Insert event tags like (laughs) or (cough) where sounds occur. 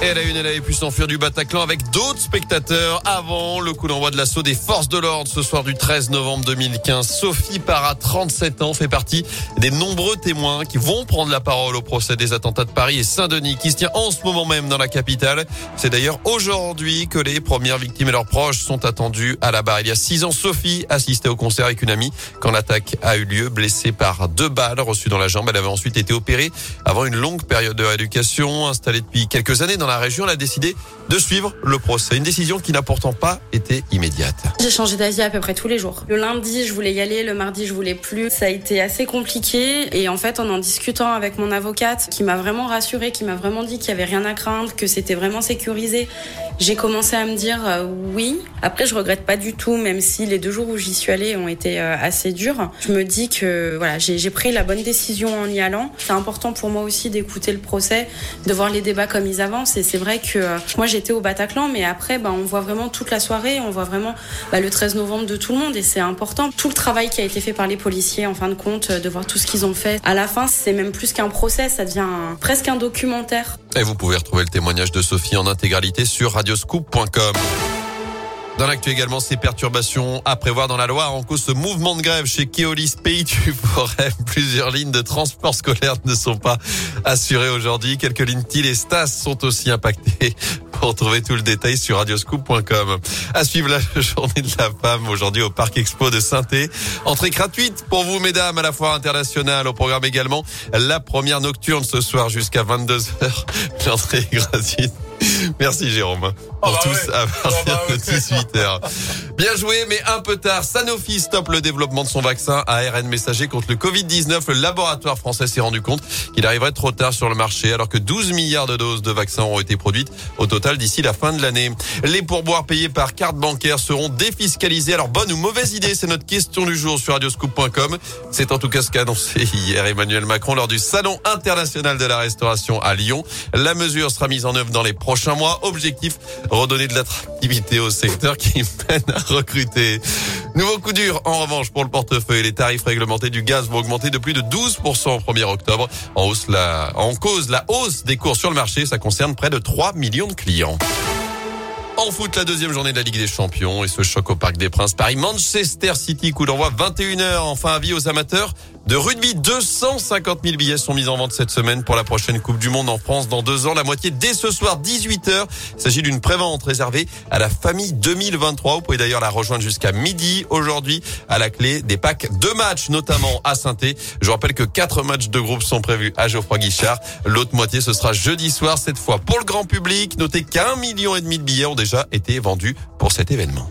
Et elle a une, elle avait pu s'enfuir du Bataclan avec d'autres spectateurs avant le coup d'envoi de l'assaut des forces de l'ordre ce soir du 13 novembre 2015. Sophie Parra, 37 ans, fait partie des nombreux témoins qui vont prendre la parole au procès des attentats de Paris et Saint-Denis qui se tient en ce moment même dans la capitale. C'est d'ailleurs aujourd'hui que les premières victimes et leurs proches sont attendus à la barre. Il y a six ans, Sophie assistait au concert avec une amie quand l'attaque a eu lieu, blessée par deux balles reçues dans la jambe. Elle avait ensuite été opérée avant une longue période de rééducation, installée depuis quelques années la région, elle a décidé de suivre le procès. Une décision qui n'a pourtant pas été immédiate. J'ai changé d'avis à peu près tous les jours. Le lundi, je voulais y aller, le mardi, je voulais plus. Ça a été assez compliqué et en fait, en en discutant avec mon avocate, qui m'a vraiment rassurée, qui m'a vraiment dit qu'il y avait rien à craindre, que c'était vraiment sécurisé, j'ai commencé à me dire euh, oui. Après, je regrette pas du tout, même si les deux jours où j'y suis allée ont été euh, assez durs. Je me dis que voilà, j'ai pris la bonne décision en y allant. C'est important pour moi aussi d'écouter le procès, de voir les débats comme ils avancent et c'est vrai que euh, moi j'étais au Bataclan, mais après bah, on voit vraiment toute la soirée, on voit vraiment bah, le 13 novembre de tout le monde et c'est important. Tout le travail qui a été fait par les policiers, en fin de compte, de voir tout ce qu'ils ont fait. À la fin, c'est même plus qu'un procès, ça devient presque un documentaire. Et vous pouvez retrouver le témoignage de Sophie en intégralité sur radioscoop.com. Dans l'actu également, ces perturbations à prévoir dans la Loire en cause ce mouvement de grève chez Keolis Pays du (laughs) Forêt. Plusieurs lignes de transport scolaire ne sont pas assurées aujourd'hui. Quelques lignes TIL et STAS sont aussi impactées. Pour trouver tout le détail sur radioscoop.com. À suivre la (laughs) journée de la femme aujourd'hui au Parc Expo de saint Entrée gratuite pour vous, mesdames, à la foire internationale. Au programme également la première nocturne ce soir jusqu'à 22h. (laughs) L'entrée gratuite. Merci Jérôme. Pour tous à partir de 18h. Bien joué, mais un peu tard. Sanofi stoppe le développement de son vaccin ARN messager contre le Covid-19. Le laboratoire français s'est rendu compte qu'il arriverait trop tard sur le marché alors que 12 milliards de doses de vaccins ont été produites au total d'ici la fin de l'année. Les pourboires payés par carte bancaire seront défiscalisés. Alors bonne ou mauvaise idée, c'est notre question du jour sur radioscoop.com. C'est en tout cas ce qu'a annoncé (laughs) hier Emmanuel Macron lors du Salon international de la restauration à Lyon. La mesure sera mise en œuvre dans les prochains mois. Objectif, redonner de l'attractivité au secteur qui (laughs) peine à recruter. Nouveau coup dur, en revanche, pour le portefeuille. Les tarifs réglementés du gaz vont augmenter de plus de 12% au 1er octobre. En hausse, la, en cause, la hausse des cours sur le marché. Ça concerne près de 3 millions de clients. En foot, la deuxième journée de la Ligue des Champions et ce choc au Parc des Princes. Paris, Manchester City, coup d'envoi 21h. Enfin, avis aux amateurs de rugby. 250 000 billets sont mis en vente cette semaine pour la prochaine Coupe du Monde en France dans deux ans. La moitié dès ce soir, 18h. Il s'agit d'une prévente réservée à la famille 2023. Vous pouvez d'ailleurs la rejoindre jusqu'à midi aujourd'hui à la clé des packs de matchs, notamment à saint Je rappelle que quatre matchs de groupe sont prévus à Geoffroy Guichard. L'autre moitié, ce sera jeudi soir, cette fois pour le grand public. Notez qu'un million et demi de billets ont déjà été vendus pour cet événement.